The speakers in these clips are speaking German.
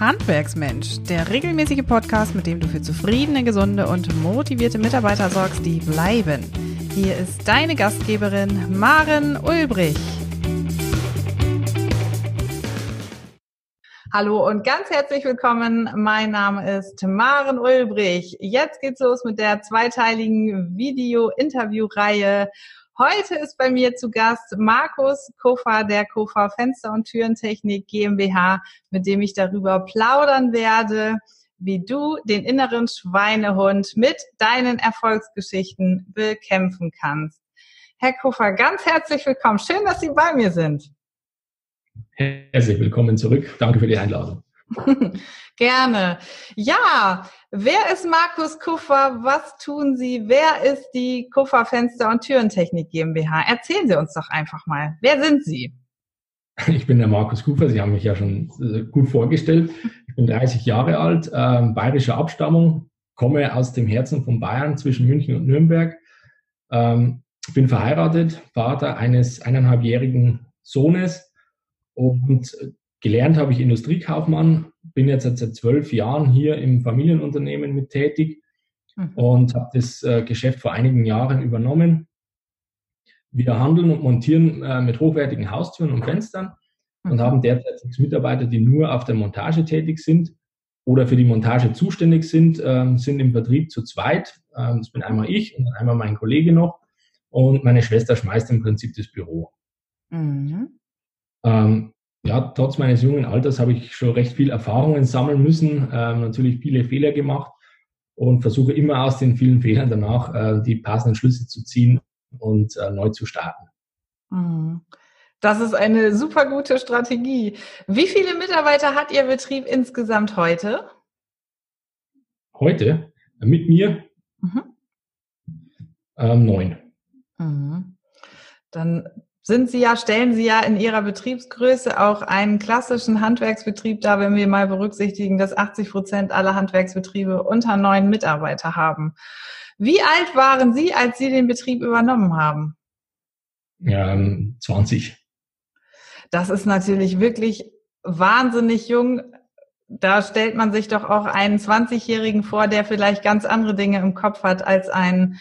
Handwerksmensch, der regelmäßige Podcast, mit dem du für zufriedene, gesunde und motivierte Mitarbeiter sorgst, die bleiben. Hier ist deine Gastgeberin Maren Ulbrich. Hallo und ganz herzlich willkommen. Mein Name ist Maren Ulbrich. Jetzt geht's los mit der zweiteiligen Video-Interview-Reihe Heute ist bei mir zu Gast Markus Kofa der Kofa Fenster- und Türentechnik GmbH, mit dem ich darüber plaudern werde, wie du den inneren Schweinehund mit deinen Erfolgsgeschichten bekämpfen kannst. Herr Kofa, ganz herzlich willkommen. Schön, dass Sie bei mir sind. Herzlich willkommen zurück. Danke für die Einladung. Gerne. Ja, wer ist Markus Kuffer? Was tun Sie? Wer ist die Kuffer Fenster- und Türentechnik GmbH? Erzählen Sie uns doch einfach mal. Wer sind Sie? Ich bin der Markus Kuffer. Sie haben mich ja schon äh, gut vorgestellt. Ich bin 30 Jahre alt, äh, bayerischer Abstammung, komme aus dem Herzen von Bayern zwischen München und Nürnberg. Ähm, bin verheiratet, Vater eines eineinhalbjährigen Sohnes und Gelernt habe ich Industriekaufmann, bin jetzt seit zwölf Jahren hier im Familienunternehmen mit tätig mhm. und habe das äh, Geschäft vor einigen Jahren übernommen. Wir handeln und montieren äh, mit hochwertigen Haustüren und Fenstern mhm. und haben derzeit sechs Mitarbeiter, die nur auf der Montage tätig sind oder für die Montage zuständig sind, ähm, sind im Vertrieb zu zweit. Ähm, das bin einmal ich und einmal mein Kollege noch und meine Schwester schmeißt im Prinzip das Büro. Mhm. Ähm, ja, trotz meines jungen Alters habe ich schon recht viel Erfahrungen sammeln müssen, ähm, natürlich viele Fehler gemacht und versuche immer aus den vielen Fehlern danach äh, die passenden Schlüsse zu ziehen und äh, neu zu starten. Mhm. Das ist eine super gute Strategie. Wie viele Mitarbeiter hat Ihr Betrieb insgesamt heute? Heute? Mit mir? Mhm. Ähm, neun. Mhm. Dann sind Sie ja, stellen Sie ja in Ihrer Betriebsgröße auch einen klassischen Handwerksbetrieb dar, wenn wir mal berücksichtigen, dass 80 Prozent aller Handwerksbetriebe unter neun Mitarbeiter haben. Wie alt waren Sie, als Sie den Betrieb übernommen haben? Ja, 20. Das ist natürlich wirklich wahnsinnig jung. Da stellt man sich doch auch einen 20-Jährigen vor, der vielleicht ganz andere Dinge im Kopf hat als ein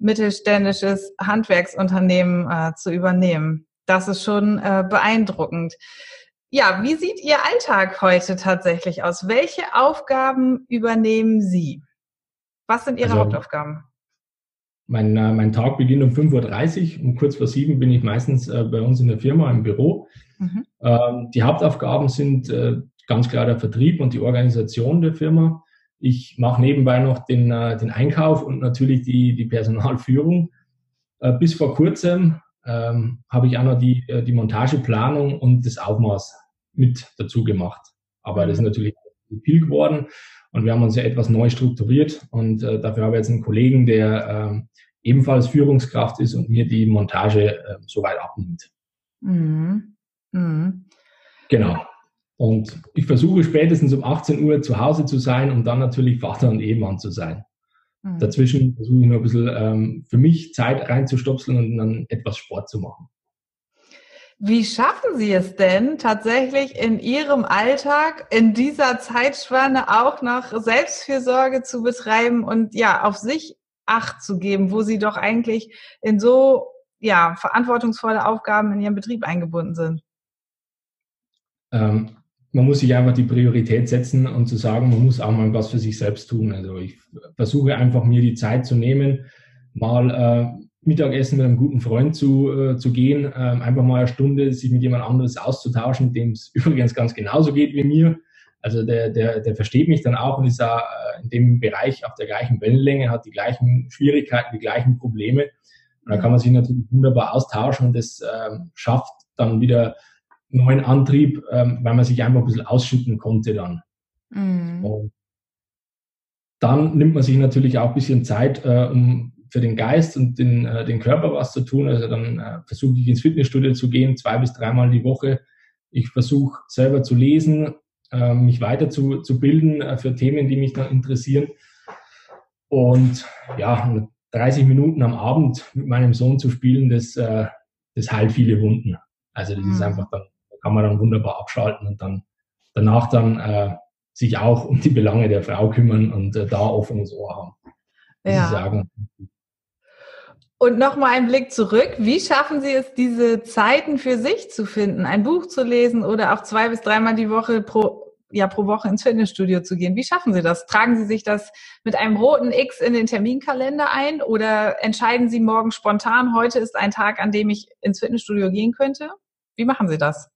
mittelständisches Handwerksunternehmen äh, zu übernehmen. Das ist schon äh, beeindruckend. Ja, wie sieht Ihr Alltag heute tatsächlich aus? Welche Aufgaben übernehmen Sie? Was sind Ihre also, Hauptaufgaben? Mein, äh, mein Tag beginnt um 5.30 Uhr. Um kurz vor sieben bin ich meistens äh, bei uns in der Firma im Büro. Mhm. Ähm, die Hauptaufgaben sind äh, ganz klar der Vertrieb und die Organisation der Firma. Ich mache nebenbei noch den, äh, den Einkauf und natürlich die, die Personalführung. Äh, bis vor kurzem ähm, habe ich auch noch die, äh, die Montageplanung und das Aufmaß mit dazu gemacht. Aber das ist natürlich viel geworden und wir haben uns ja etwas neu strukturiert und äh, dafür habe ich jetzt einen Kollegen, der äh, ebenfalls Führungskraft ist und mir die Montage äh, soweit abnimmt. Mhm. Mhm. Genau. Und ich versuche spätestens um 18 Uhr zu Hause zu sein und dann natürlich Vater und Ehemann zu sein. Mhm. Dazwischen versuche ich nur ein bisschen ähm, für mich Zeit reinzustopseln und dann etwas Sport zu machen. Wie schaffen Sie es denn tatsächlich in Ihrem Alltag in dieser Zeitspanne auch noch Selbstfürsorge zu betreiben und ja, auf sich Acht zu geben, wo Sie doch eigentlich in so ja, verantwortungsvolle Aufgaben in Ihrem Betrieb eingebunden sind? Ähm, man muss sich einfach die Priorität setzen und zu sagen, man muss auch mal was für sich selbst tun. Also ich versuche einfach mir die Zeit zu nehmen, mal äh, Mittagessen mit einem guten Freund zu, äh, zu gehen, äh, einfach mal eine Stunde sich mit jemand anderes auszutauschen, dem es übrigens ganz genauso geht wie mir. Also der, der, der versteht mich dann auch und ist auch äh, in dem Bereich auf der gleichen Wellenlänge, hat die gleichen Schwierigkeiten, die gleichen Probleme. Und da kann man sich natürlich wunderbar austauschen und das äh, schafft dann wieder neuen Antrieb, ähm, weil man sich einfach ein bisschen ausschütten konnte dann. Mhm. Und dann nimmt man sich natürlich auch ein bisschen Zeit, äh, um für den Geist und den, äh, den Körper was zu tun. Also dann äh, versuche ich ins Fitnessstudio zu gehen, zwei bis dreimal die Woche. Ich versuche selber zu lesen, äh, mich weiter zu, zu bilden äh, für Themen, die mich dann interessieren. Und ja, 30 Minuten am Abend mit meinem Sohn zu spielen, das, äh, das heilt viele Wunden. Also das mhm. ist einfach dann kann man dann wunderbar abschalten und dann danach dann äh, sich auch um die Belange der Frau kümmern und äh, da offenes Ohr haben. Ja. Sagen. Und nochmal ein Blick zurück. Wie schaffen Sie es, diese Zeiten für sich zu finden, ein Buch zu lesen oder auch zwei bis dreimal die Woche pro, ja, pro Woche ins Fitnessstudio zu gehen? Wie schaffen Sie das? Tragen Sie sich das mit einem roten X in den Terminkalender ein oder entscheiden Sie morgen spontan, heute ist ein Tag, an dem ich ins Fitnessstudio gehen könnte? Wie machen Sie das?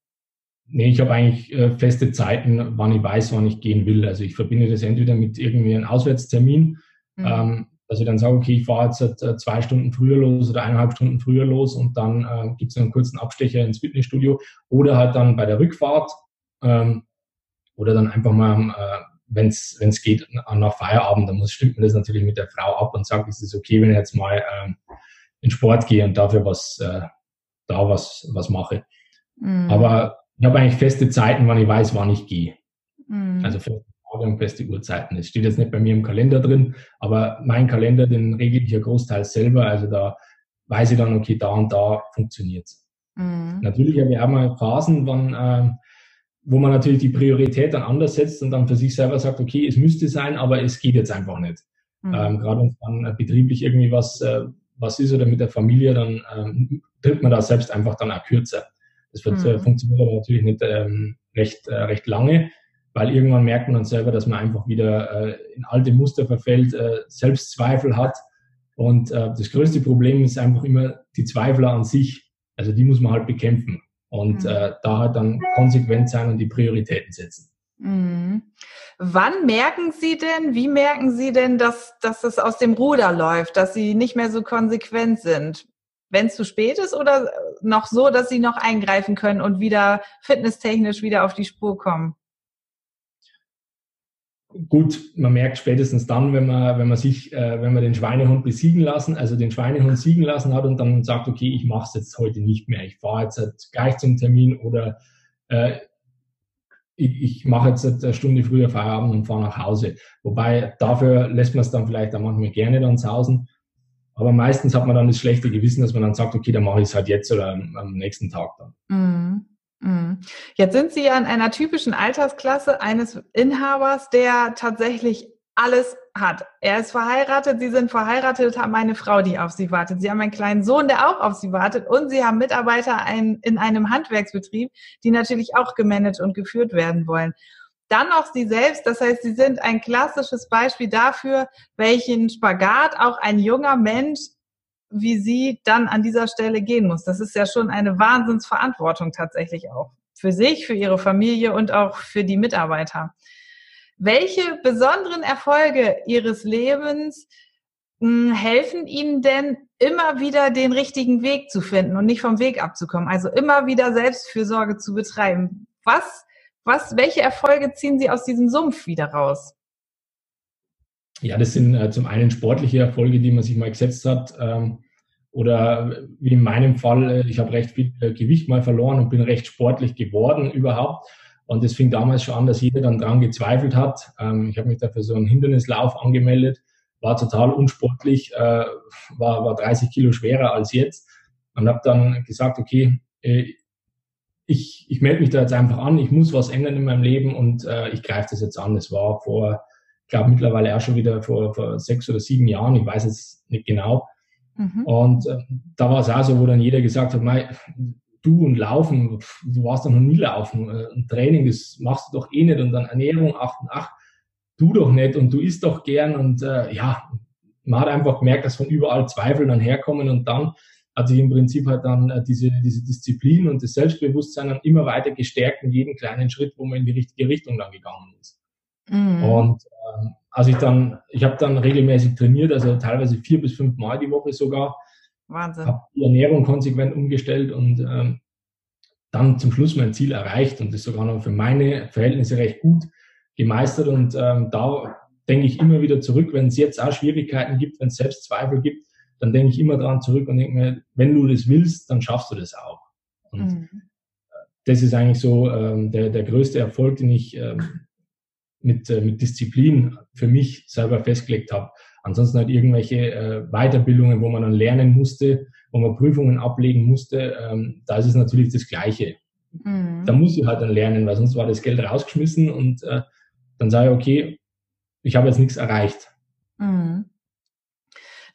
Nee, ich habe eigentlich äh, feste Zeiten, wann ich weiß, wann ich gehen will. Also ich verbinde das entweder mit irgendwie einem Auswärtstermin, mhm. ähm, dass ich dann sage, okay, ich fahre jetzt äh, zwei Stunden früher los oder eineinhalb Stunden früher los und dann äh, gibt es einen kurzen Abstecher ins Fitnessstudio oder halt dann bei der Rückfahrt ähm, oder dann einfach mal, äh, wenn es geht, nach Feierabend, dann muss, stimmt man das natürlich mit der Frau ab und sagt, ist es okay, wenn ich jetzt mal ähm, in Sport gehe und dafür was, äh, da was, was mache. Mhm. Aber ich habe eigentlich feste Zeiten, wann ich weiß, wann ich gehe. Mhm. Also feste Tage und feste Uhrzeiten. Es steht jetzt nicht bei mir im Kalender drin, aber mein Kalender, den regle ich ja großteils selber. Also da weiß ich dann, okay, da und da funktioniert es. Mhm. Natürlich habe ich auch mal Phasen, wann, äh, wo man natürlich die Priorität dann anders setzt und dann für sich selber sagt, okay, es müsste sein, aber es geht jetzt einfach nicht. Mhm. Ähm, Gerade wenn dann betrieblich irgendwie was, äh, was ist oder mit der Familie, dann ähm, tritt man da selbst einfach dann auch kürzer. Das wird, mhm. funktioniert aber natürlich nicht ähm, recht, äh, recht lange, weil irgendwann merkt man dann selber, dass man einfach wieder äh, in alte Muster verfällt, äh, Selbstzweifel hat. Und äh, das größte Problem ist einfach immer die Zweifler an sich. Also die muss man halt bekämpfen und mhm. äh, da halt dann konsequent sein und die Prioritäten setzen. Mhm. Wann merken Sie denn, wie merken Sie denn, dass, dass es aus dem Ruder läuft, dass Sie nicht mehr so konsequent sind? Wenn es zu spät ist oder noch so, dass sie noch eingreifen können und wieder fitnesstechnisch wieder auf die Spur kommen? Gut, man merkt spätestens dann, wenn man, wenn man sich, äh, wenn man den Schweinehund besiegen lassen, also den Schweinehund siegen lassen hat und dann sagt, okay, ich mache es jetzt heute nicht mehr, ich fahre jetzt halt gleich zum Termin oder äh, ich, ich mache jetzt eine Stunde früher Feierabend und fahre nach Hause. Wobei dafür lässt man es dann vielleicht auch manchmal gerne dann sausen. Aber meistens hat man dann das schlechte Gewissen, dass man dann sagt, okay, dann mache ich es halt jetzt oder am, nächsten Tag dann. Mm, mm. Jetzt sind Sie ja in einer typischen Altersklasse eines Inhabers, der tatsächlich alles hat. Er ist verheiratet, Sie sind verheiratet, haben eine Frau, die auf Sie wartet. Sie haben einen kleinen Sohn, der auch auf Sie wartet und Sie haben Mitarbeiter in einem Handwerksbetrieb, die natürlich auch gemanagt und geführt werden wollen dann noch sie selbst. Das heißt, sie sind ein klassisches Beispiel dafür, welchen Spagat auch ein junger Mensch wie sie dann an dieser Stelle gehen muss. Das ist ja schon eine Wahnsinnsverantwortung tatsächlich auch für sich, für ihre Familie und auch für die Mitarbeiter. Welche besonderen Erfolge ihres Lebens hm, helfen Ihnen denn immer wieder den richtigen Weg zu finden und nicht vom Weg abzukommen? Also immer wieder Selbstfürsorge zu betreiben. Was was, welche Erfolge ziehen Sie aus diesem Sumpf wieder raus? Ja, das sind äh, zum einen sportliche Erfolge, die man sich mal gesetzt hat. Ähm, oder wie in meinem Fall, äh, ich habe recht viel äh, Gewicht mal verloren und bin recht sportlich geworden überhaupt. Und das fing damals schon an, dass jeder dann dran gezweifelt hat. Ähm, ich habe mich dafür so einen Hindernislauf angemeldet, war total unsportlich, äh, war, war 30 Kilo schwerer als jetzt und habe dann gesagt, okay, äh, ich, ich melde mich da jetzt einfach an, ich muss was ändern in meinem Leben und äh, ich greife das jetzt an. Das war vor, ich glaube mittlerweile auch schon wieder vor, vor sechs oder sieben Jahren, ich weiß jetzt nicht genau. Mhm. Und äh, da war es auch so, wo dann jeder gesagt hat, Mei, du und Laufen, du warst doch noch nie laufen. Äh, ein Training, das machst du doch eh nicht und dann Ernährung, ach und ach, du doch nicht und du isst doch gern und äh, ja, man hat einfach gemerkt, dass von überall Zweifel dann herkommen und dann hat sich im Prinzip halt dann äh, diese, diese Disziplin und das Selbstbewusstsein dann immer weiter gestärkt in jedem kleinen Schritt, wo man in die richtige Richtung dann gegangen ist. Mhm. Und ähm, als ich dann, ich habe dann regelmäßig trainiert, also teilweise vier bis fünf Mal die Woche sogar. Wahnsinn. Habe die Ernährung konsequent umgestellt und ähm, dann zum Schluss mein Ziel erreicht und das sogar noch für meine Verhältnisse recht gut gemeistert. Und ähm, da denke ich immer wieder zurück, wenn es jetzt auch Schwierigkeiten gibt, wenn es Selbstzweifel gibt, dann denke ich immer dran zurück und denke mir, wenn du das willst, dann schaffst du das auch. Und mhm. das ist eigentlich so ähm, der, der größte Erfolg, den ich ähm, mit, äh, mit Disziplin für mich selber festgelegt habe. Ansonsten halt irgendwelche äh, Weiterbildungen, wo man dann lernen musste, wo man Prüfungen ablegen musste, ähm, da ist es natürlich das Gleiche. Mhm. Da muss ich halt dann lernen, weil sonst war das Geld rausgeschmissen und äh, dann sage ich, okay, ich habe jetzt nichts erreicht. Mhm.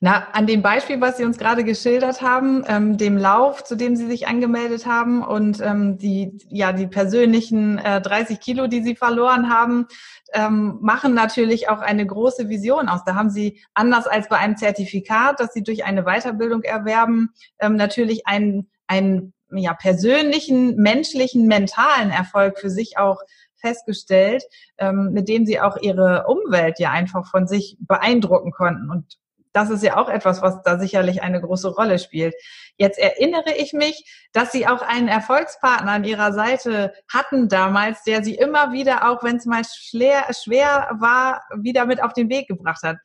Na, an dem Beispiel, was Sie uns gerade geschildert haben, ähm, dem Lauf, zu dem Sie sich angemeldet haben und ähm, die, ja, die persönlichen äh, 30 Kilo, die Sie verloren haben, ähm, machen natürlich auch eine große Vision aus. Da haben Sie anders als bei einem Zertifikat, das Sie durch eine Weiterbildung erwerben, ähm, natürlich einen, einen ja, persönlichen, menschlichen, mentalen Erfolg für sich auch festgestellt, ähm, mit dem sie auch ihre Umwelt ja einfach von sich beeindrucken konnten. Und das ist ja auch etwas, was da sicherlich eine große Rolle spielt. Jetzt erinnere ich mich, dass Sie auch einen Erfolgspartner an Ihrer Seite hatten damals, der Sie immer wieder, auch wenn es mal schwer, schwer war, wieder mit auf den Weg gebracht hat.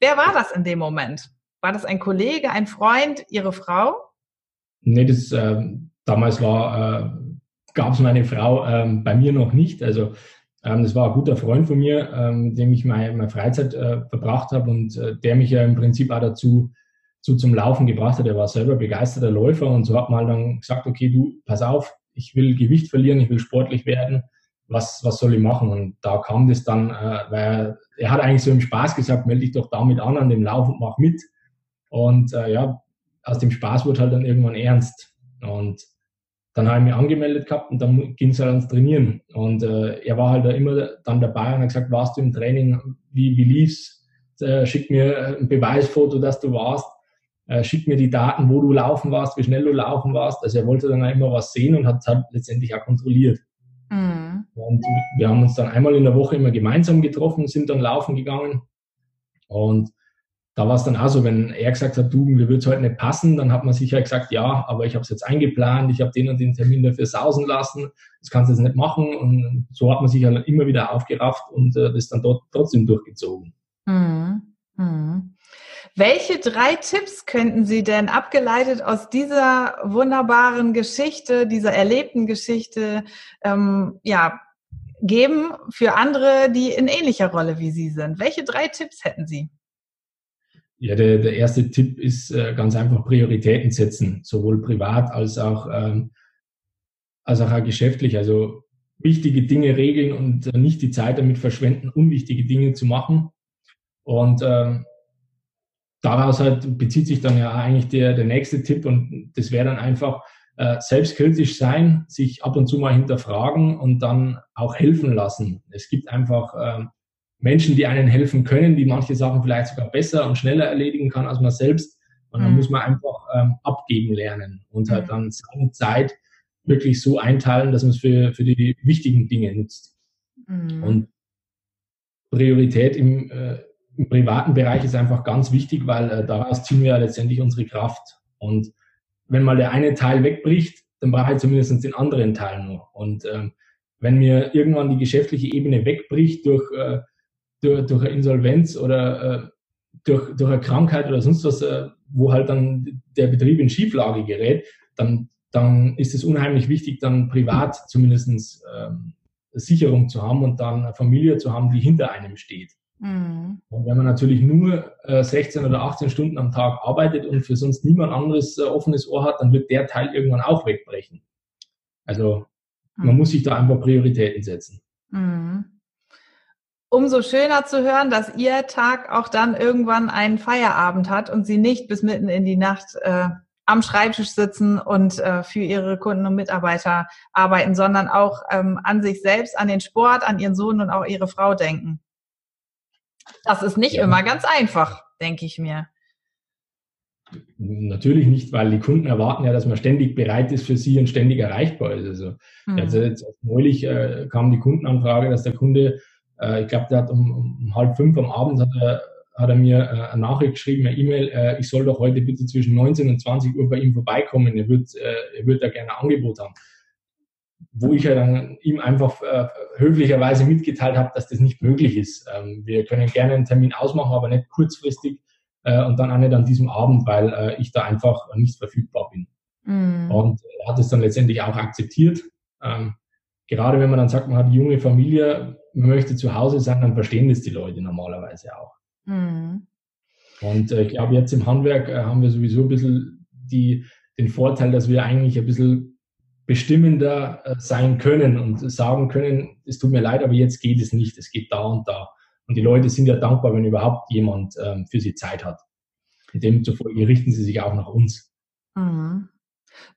Wer war das in dem Moment? War das ein Kollege, ein Freund, Ihre Frau? Nee, das äh, damals war, äh, gab es meine Frau äh, bei mir noch nicht. Also ähm, das war ein guter Freund von mir, ähm, mit dem ich meine, meine Freizeit äh, verbracht habe und äh, der mich ja im Prinzip auch dazu zu, zum Laufen gebracht hat. Er war selber begeisterter Läufer und so hat man dann gesagt, okay, du, pass auf, ich will Gewicht verlieren, ich will sportlich werden. Was, was soll ich machen? Und da kam das dann, äh, weil er hat eigentlich so im Spaß gesagt, melde dich doch damit an, an dem Lauf und mach mit. Und äh, ja, aus dem Spaß wurde halt dann irgendwann ernst. Und dann habe ich mich angemeldet gehabt und dann ging es halt ans Trainieren. Und äh, er war halt immer dann dabei und hat gesagt, warst du im Training, wie, wie lief's? Äh, schick mir ein Beweisfoto, dass du warst. Äh, schick mir die Daten, wo du laufen warst, wie schnell du laufen warst. Also er wollte dann auch immer was sehen und hat es halt letztendlich auch kontrolliert. Mhm. Und wir haben uns dann einmal in der Woche immer gemeinsam getroffen, sind dann laufen gegangen. Und da war es dann auch so, wenn er gesagt hat, du, mir wird es heute nicht passen, dann hat man sicher gesagt, ja, aber ich habe es jetzt eingeplant, ich habe den und den Termin dafür sausen lassen, das kannst du jetzt nicht machen. Und so hat man sich halt immer wieder aufgerafft und äh, das dann dort trotzdem durchgezogen. Mhm. Mhm. Welche drei Tipps könnten Sie denn abgeleitet aus dieser wunderbaren Geschichte, dieser erlebten Geschichte, ähm, ja, geben für andere, die in ähnlicher Rolle wie Sie sind? Welche drei Tipps hätten Sie? Ja, der, der erste Tipp ist äh, ganz einfach Prioritäten setzen, sowohl privat als auch, ähm, als auch, auch geschäftlich. Also wichtige Dinge regeln und äh, nicht die Zeit damit verschwenden, unwichtige Dinge zu machen. Und ähm, daraus halt bezieht sich dann ja eigentlich der, der nächste Tipp und das wäre dann einfach äh, selbstkritisch sein, sich ab und zu mal hinterfragen und dann auch helfen lassen. Es gibt einfach ähm, Menschen, die einen helfen können, die manche Sachen vielleicht sogar besser und schneller erledigen kann als man selbst. Und dann mhm. muss man einfach ähm, abgeben lernen und halt mhm. dann seine Zeit wirklich so einteilen, dass man es für, für die wichtigen Dinge nutzt. Mhm. Und Priorität im, äh, im privaten Bereich ist einfach ganz wichtig, weil äh, daraus ziehen wir ja letztendlich unsere Kraft. Und wenn mal der eine Teil wegbricht, dann brauche ich zumindest den anderen Teil nur. Und ähm, wenn mir irgendwann die geschäftliche Ebene wegbricht durch äh, durch, durch eine Insolvenz oder äh, durch, durch eine Krankheit oder sonst was, äh, wo halt dann der Betrieb in Schieflage gerät, dann, dann ist es unheimlich wichtig, dann privat zumindest ähm, Sicherung zu haben und dann eine Familie zu haben, die hinter einem steht. Mhm. Und wenn man natürlich nur äh, 16 oder 18 Stunden am Tag arbeitet und für sonst niemand anderes äh, offenes Ohr hat, dann wird der Teil irgendwann auch wegbrechen. Also man mhm. muss sich da einfach Prioritäten setzen. Mhm umso schöner zu hören, dass Ihr Tag auch dann irgendwann einen Feierabend hat und Sie nicht bis mitten in die Nacht äh, am Schreibtisch sitzen und äh, für Ihre Kunden und Mitarbeiter arbeiten, sondern auch ähm, an sich selbst, an den Sport, an Ihren Sohn und auch Ihre Frau denken. Das ist nicht ja. immer ganz einfach, denke ich mir. Natürlich nicht, weil die Kunden erwarten ja, dass man ständig bereit ist für sie und ständig erreichbar ist. Also, mhm. also jetzt neulich äh, kam die Kundenanfrage, dass der Kunde äh, ich glaube, der hat um, um, halb fünf am Abend hat er, hat er mir äh, eine Nachricht geschrieben, eine E-Mail, äh, ich soll doch heute bitte zwischen 19 und 20 Uhr bei ihm vorbeikommen. Er wird, äh, er wird da gerne ein Angebot haben. Wo ich ja dann ihm einfach äh, höflicherweise mitgeteilt habe, dass das nicht möglich ist. Ähm, wir können gerne einen Termin ausmachen, aber nicht kurzfristig äh, und dann auch nicht an diesem Abend, weil äh, ich da einfach nicht verfügbar bin. Mm. Und er hat es dann letztendlich auch akzeptiert. Ähm, gerade wenn man dann sagt, man hat junge Familie, man möchte zu Hause sein, dann verstehen das die Leute normalerweise auch. Mhm. Und äh, ich glaube, jetzt im Handwerk äh, haben wir sowieso ein bisschen die, den Vorteil, dass wir eigentlich ein bisschen bestimmender äh, sein können und sagen können, es tut mir leid, aber jetzt geht es nicht, es geht da und da. Und die Leute sind ja dankbar, wenn überhaupt jemand ähm, für sie Zeit hat. Und demzufolge richten sie sich auch nach uns. Mhm.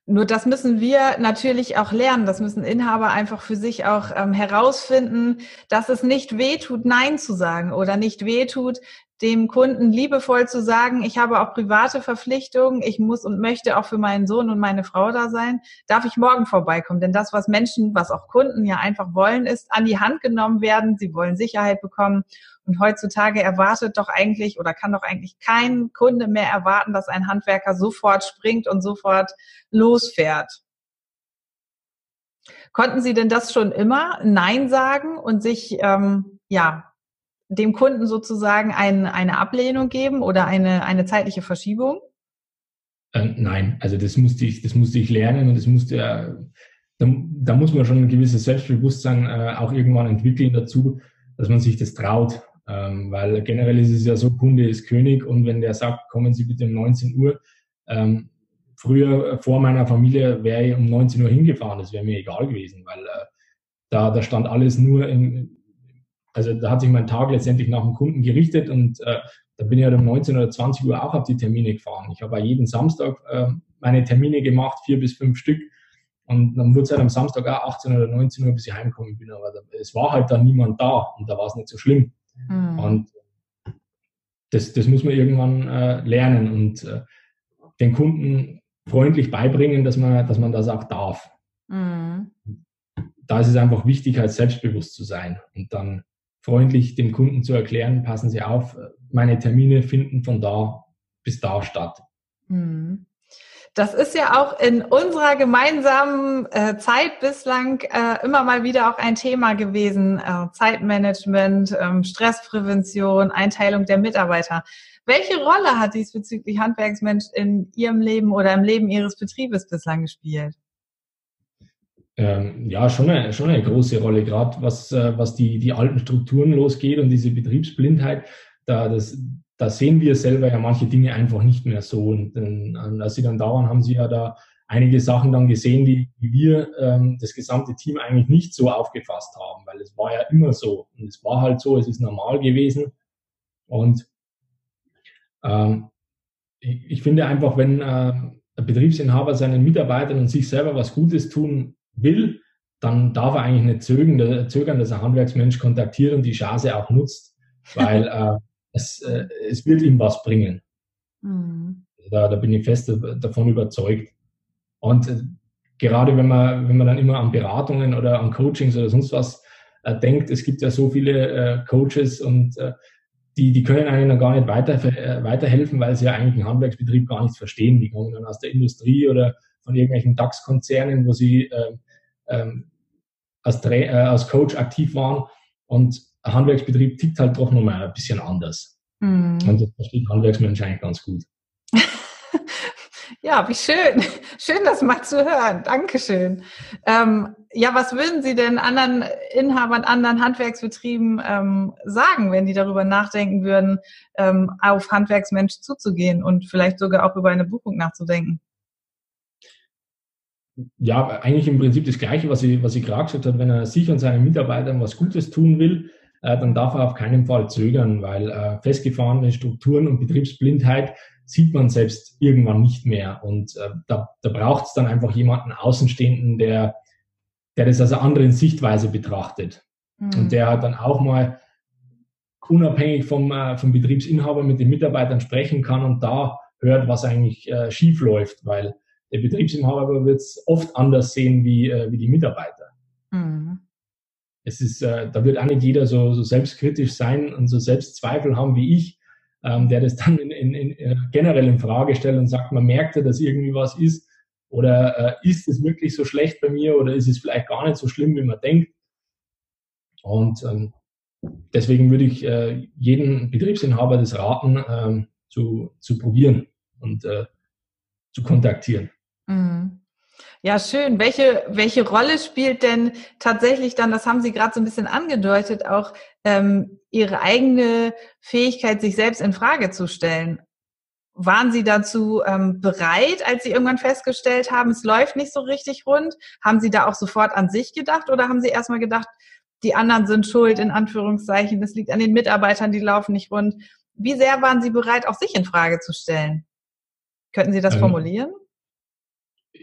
Nur das müssen wir natürlich auch lernen. Das müssen Inhaber einfach für sich auch ähm, herausfinden, dass es nicht wehtut, Nein zu sagen oder nicht wehtut, dem Kunden liebevoll zu sagen, ich habe auch private Verpflichtungen, ich muss und möchte auch für meinen Sohn und meine Frau da sein, darf ich morgen vorbeikommen? Denn das, was Menschen, was auch Kunden ja einfach wollen, ist an die Hand genommen werden. Sie wollen Sicherheit bekommen. Und heutzutage erwartet doch eigentlich oder kann doch eigentlich kein Kunde mehr erwarten, dass ein Handwerker sofort springt und sofort losfährt. Konnten Sie denn das schon immer Nein sagen und sich ähm, ja dem Kunden sozusagen ein, eine Ablehnung geben oder eine, eine zeitliche Verschiebung? Äh, nein, also das musste ich, das musste ich lernen und das musste ja, da, da muss man schon ein gewisses Selbstbewusstsein äh, auch irgendwann entwickeln dazu, dass man sich das traut. Ähm, weil generell ist es ja so, Kunde ist König und wenn der sagt, kommen Sie bitte um 19 Uhr, ähm, früher vor meiner Familie wäre ich um 19 Uhr hingefahren, das wäre mir egal gewesen, weil äh, da, da stand alles nur in, also da hat sich mein Tag letztendlich nach dem Kunden gerichtet und äh, da bin ich halt um 19 oder 20 Uhr auch auf die Termine gefahren. Ich habe jeden Samstag äh, meine Termine gemacht, vier bis fünf Stück. Und dann wurde es halt am Samstag auch 18 oder 19 Uhr, bis ich heimgekommen bin. Aber da, es war halt dann niemand da und da war es nicht so schlimm. Mhm. Und das, das muss man irgendwann äh, lernen und äh, den Kunden freundlich beibringen, dass man, dass man das auch darf. Mhm. Da ist es einfach wichtig, halt selbstbewusst zu sein und dann freundlich dem Kunden zu erklären, passen Sie auf, meine Termine finden von da bis da statt. Mhm. Das ist ja auch in unserer gemeinsamen äh, Zeit bislang äh, immer mal wieder auch ein Thema gewesen. Äh, Zeitmanagement, ähm, Stressprävention, Einteilung der Mitarbeiter. Welche Rolle hat diesbezüglich Handwerksmensch in Ihrem Leben oder im Leben Ihres Betriebes bislang gespielt? Ähm, ja, schon eine, schon eine große Rolle, gerade was, äh, was die, die alten Strukturen losgeht und diese Betriebsblindheit. Da, das, da sehen wir selber ja manche Dinge einfach nicht mehr so. Und äh, als sie dann da waren, haben sie ja da einige Sachen dann gesehen, die, die wir, ähm, das gesamte Team eigentlich nicht so aufgefasst haben, weil es war ja immer so. Und es war halt so, es ist normal gewesen. Und ähm, ich, ich finde einfach, wenn äh, ein Betriebsinhaber seinen Mitarbeitern und sich selber was Gutes tun will, dann darf er eigentlich nicht zögern, zögern dass er Handwerksmensch kontaktiert und die Chance auch nutzt, weil äh, es, äh, es wird ihm was bringen. Mhm. Da, da bin ich fest davon überzeugt. Und äh, gerade wenn man, wenn man dann immer an Beratungen oder an Coachings oder sonst was äh, denkt, es gibt ja so viele äh, Coaches und äh, die, die können einem dann gar nicht weiter, äh, weiterhelfen, weil sie ja eigentlich einen Handwerksbetrieb gar nicht verstehen. Die kommen dann aus der Industrie oder von irgendwelchen DAX-Konzernen, wo sie äh, ähm, als, äh, als Coach aktiv waren. Und ein Handwerksbetrieb tickt halt doch nochmal ein bisschen anders. Mhm. Und das versteht Handwerksmensch eigentlich ganz gut. ja, wie schön. Schön, das mal zu hören. Dankeschön. Ähm, ja, was würden Sie denn anderen Inhabern, anderen Handwerksbetrieben ähm, sagen, wenn die darüber nachdenken würden, ähm, auf Handwerksmensch zuzugehen und vielleicht sogar auch über eine Buchung nachzudenken? Ja, eigentlich im Prinzip das Gleiche, was ich, was ich gerade gesagt habe. Wenn er sich und seinen Mitarbeitern was Gutes tun will, äh, dann darf er auf keinen Fall zögern, weil äh, festgefahrene Strukturen und Betriebsblindheit sieht man selbst irgendwann nicht mehr. Und äh, da, da braucht es dann einfach jemanden Außenstehenden, der, der das aus einer anderen Sichtweise betrachtet. Mhm. Und der dann auch mal unabhängig vom, äh, vom Betriebsinhaber mit den Mitarbeitern sprechen kann und da hört, was eigentlich äh, schief läuft, weil der Betriebsinhaber wird es oft anders sehen wie, äh, wie die Mitarbeiter. Mhm. Es ist, äh, da wird auch nicht jeder so, so selbstkritisch sein und so Selbstzweifel haben wie ich, ähm, der das dann in, in, in, äh, generell in Frage stellt und sagt, man merkt ja, dass irgendwie was ist. Oder äh, ist es wirklich so schlecht bei mir oder ist es vielleicht gar nicht so schlimm, wie man denkt? Und ähm, deswegen würde ich äh, jeden Betriebsinhaber das raten, ähm, zu, zu probieren und äh, zu kontaktieren. Mhm. Ja, schön. Welche, welche Rolle spielt denn tatsächlich dann, das haben Sie gerade so ein bisschen angedeutet, auch ähm, Ihre eigene Fähigkeit, sich selbst in Frage zu stellen? waren Sie dazu ähm, bereit, als Sie irgendwann festgestellt haben, es läuft nicht so richtig rund? Haben Sie da auch sofort an sich gedacht oder haben Sie erstmal gedacht, die anderen sind schuld, in Anführungszeichen, das liegt an den Mitarbeitern, die laufen nicht rund? Wie sehr waren Sie bereit, auch sich in Frage zu stellen? Könnten Sie das ähm, formulieren?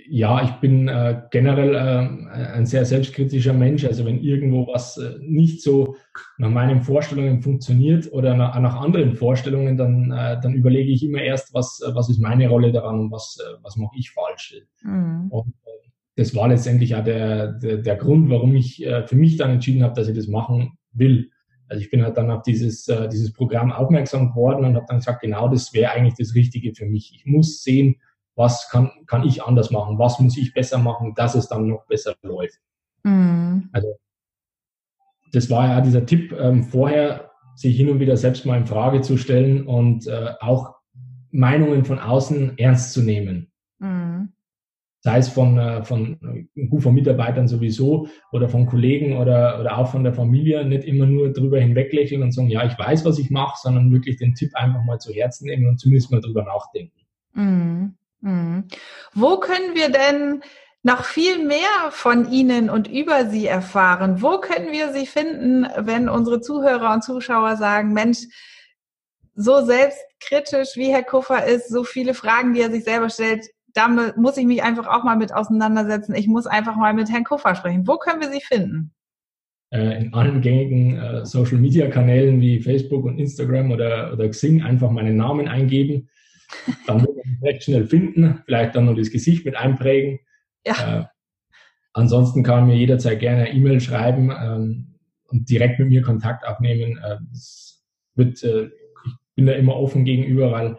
Ja, ich bin äh, generell äh, ein sehr selbstkritischer Mensch. Also wenn irgendwo was äh, nicht so nach meinen Vorstellungen funktioniert oder nach, nach anderen Vorstellungen, dann, äh, dann überlege ich immer erst, was, äh, was ist meine Rolle daran und was, äh, was mache ich falsch. Mhm. Und äh, das war letztendlich auch der, der, der Grund, warum ich äh, für mich dann entschieden habe, dass ich das machen will. Also ich bin halt dann auf dieses, äh, dieses Programm aufmerksam geworden und habe dann gesagt, genau das wäre eigentlich das Richtige für mich. Ich muss sehen, was kann, kann ich anders machen, was muss ich besser machen, dass es dann noch besser läuft. Mhm. Also das war ja dieser Tipp ähm, vorher, sich hin und wieder selbst mal in Frage zu stellen und äh, auch Meinungen von außen ernst zu nehmen. Mhm. Sei es von, äh, von, äh, von Mitarbeitern sowieso oder von Kollegen oder, oder auch von der Familie, nicht immer nur drüber hinweglächeln und sagen, ja, ich weiß, was ich mache, sondern wirklich den Tipp einfach mal zu Herzen nehmen und zumindest mal drüber nachdenken. Mhm. Mhm. Wo können wir denn noch viel mehr von Ihnen und über Sie erfahren? Wo können wir Sie finden, wenn unsere Zuhörer und Zuschauer sagen, Mensch, so selbstkritisch wie Herr Kuffer ist, so viele Fragen, die er sich selber stellt, da muss ich mich einfach auch mal mit auseinandersetzen. Ich muss einfach mal mit Herrn Kuffer sprechen. Wo können wir Sie finden? Äh, in allen gängigen äh, Social Media Kanälen wie Facebook und Instagram oder, oder Xing einfach meinen Namen eingeben. Dann wird man recht schnell finden, vielleicht dann noch das Gesicht mit einprägen. Ja. Äh, ansonsten kann man mir jederzeit gerne eine E-Mail schreiben ähm, und direkt mit mir Kontakt aufnehmen. Äh, wird, äh, ich bin da immer offen gegenüber, weil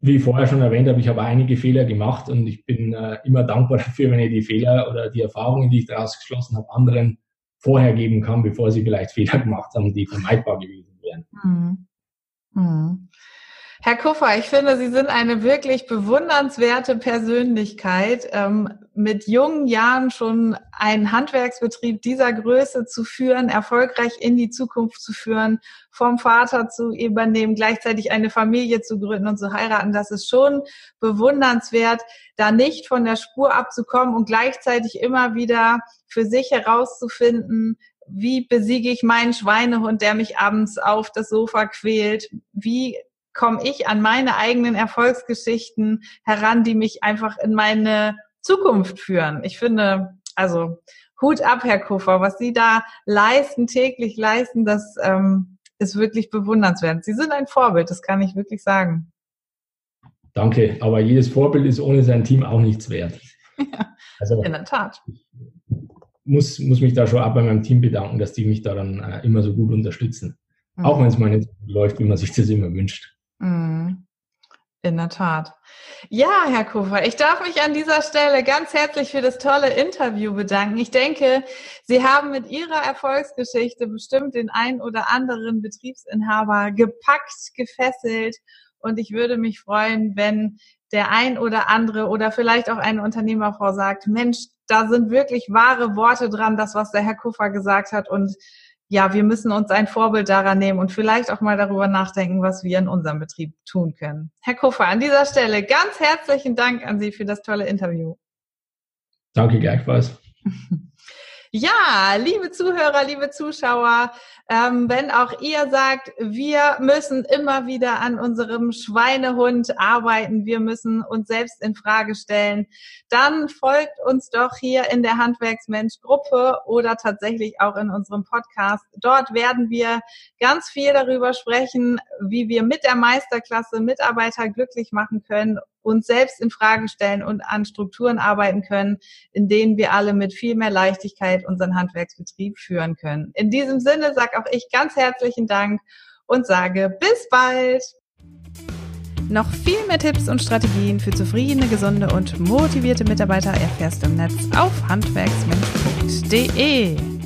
wie ich vorher schon erwähnt habe, ich habe einige Fehler gemacht und ich bin äh, immer dankbar dafür, wenn ich die Fehler oder die Erfahrungen, die ich daraus geschlossen habe, anderen vorher geben kann, bevor sie vielleicht Fehler gemacht haben, die vermeidbar gewesen wären. Mhm. Mhm. Herr Kuffer, ich finde, Sie sind eine wirklich bewundernswerte Persönlichkeit, ähm, mit jungen Jahren schon einen Handwerksbetrieb dieser Größe zu führen, erfolgreich in die Zukunft zu führen, vom Vater zu übernehmen, gleichzeitig eine Familie zu gründen und zu heiraten. Das ist schon bewundernswert, da nicht von der Spur abzukommen und gleichzeitig immer wieder für sich herauszufinden, wie besiege ich meinen Schweinehund, der mich abends auf das Sofa quält? Wie komme ich an meine eigenen Erfolgsgeschichten heran, die mich einfach in meine Zukunft führen. Ich finde, also Hut ab, Herr Kuffer, was Sie da leisten, täglich leisten, das ähm, ist wirklich bewundernswert. Sie sind ein Vorbild, das kann ich wirklich sagen. Danke, aber jedes Vorbild ist ohne sein Team auch nichts wert. Ja, also, in der Tat. Muss, muss mich da schon auch bei meinem Team bedanken, dass die mich da dann äh, immer so gut unterstützen. Mhm. Auch wenn es mal nicht läuft, wie man sich das immer wünscht. Mhm. In der Tat. Ja, Herr Kufer, ich darf mich an dieser Stelle ganz herzlich für das tolle Interview bedanken. Ich denke, Sie haben mit Ihrer Erfolgsgeschichte bestimmt den ein oder anderen Betriebsinhaber gepackt, gefesselt. Und ich würde mich freuen, wenn der ein oder andere oder vielleicht auch eine Unternehmerfrau sagt, Mensch, da sind wirklich wahre Worte dran, das, was der Herr Kuffer gesagt hat. Und ja, wir müssen uns ein Vorbild daran nehmen und vielleicht auch mal darüber nachdenken, was wir in unserem Betrieb tun können. Herr Kuffer, an dieser Stelle ganz herzlichen Dank an Sie für das tolle Interview. Danke gleichfalls. Ja, liebe Zuhörer, liebe Zuschauer, ähm, wenn auch ihr sagt, wir müssen immer wieder an unserem Schweinehund arbeiten, wir müssen uns selbst in Frage stellen, dann folgt uns doch hier in der Handwerksmensch-Gruppe oder tatsächlich auch in unserem Podcast. Dort werden wir ganz viel darüber sprechen, wie wir mit der Meisterklasse Mitarbeiter glücklich machen können uns selbst in Frage stellen und an Strukturen arbeiten können, in denen wir alle mit viel mehr Leichtigkeit unseren Handwerksbetrieb führen können. In diesem Sinne sage auch ich ganz herzlichen Dank und sage bis bald. Noch viel mehr Tipps und Strategien für zufriedene, gesunde und motivierte Mitarbeiter erfährst du im Netz auf handwerksmensch.de.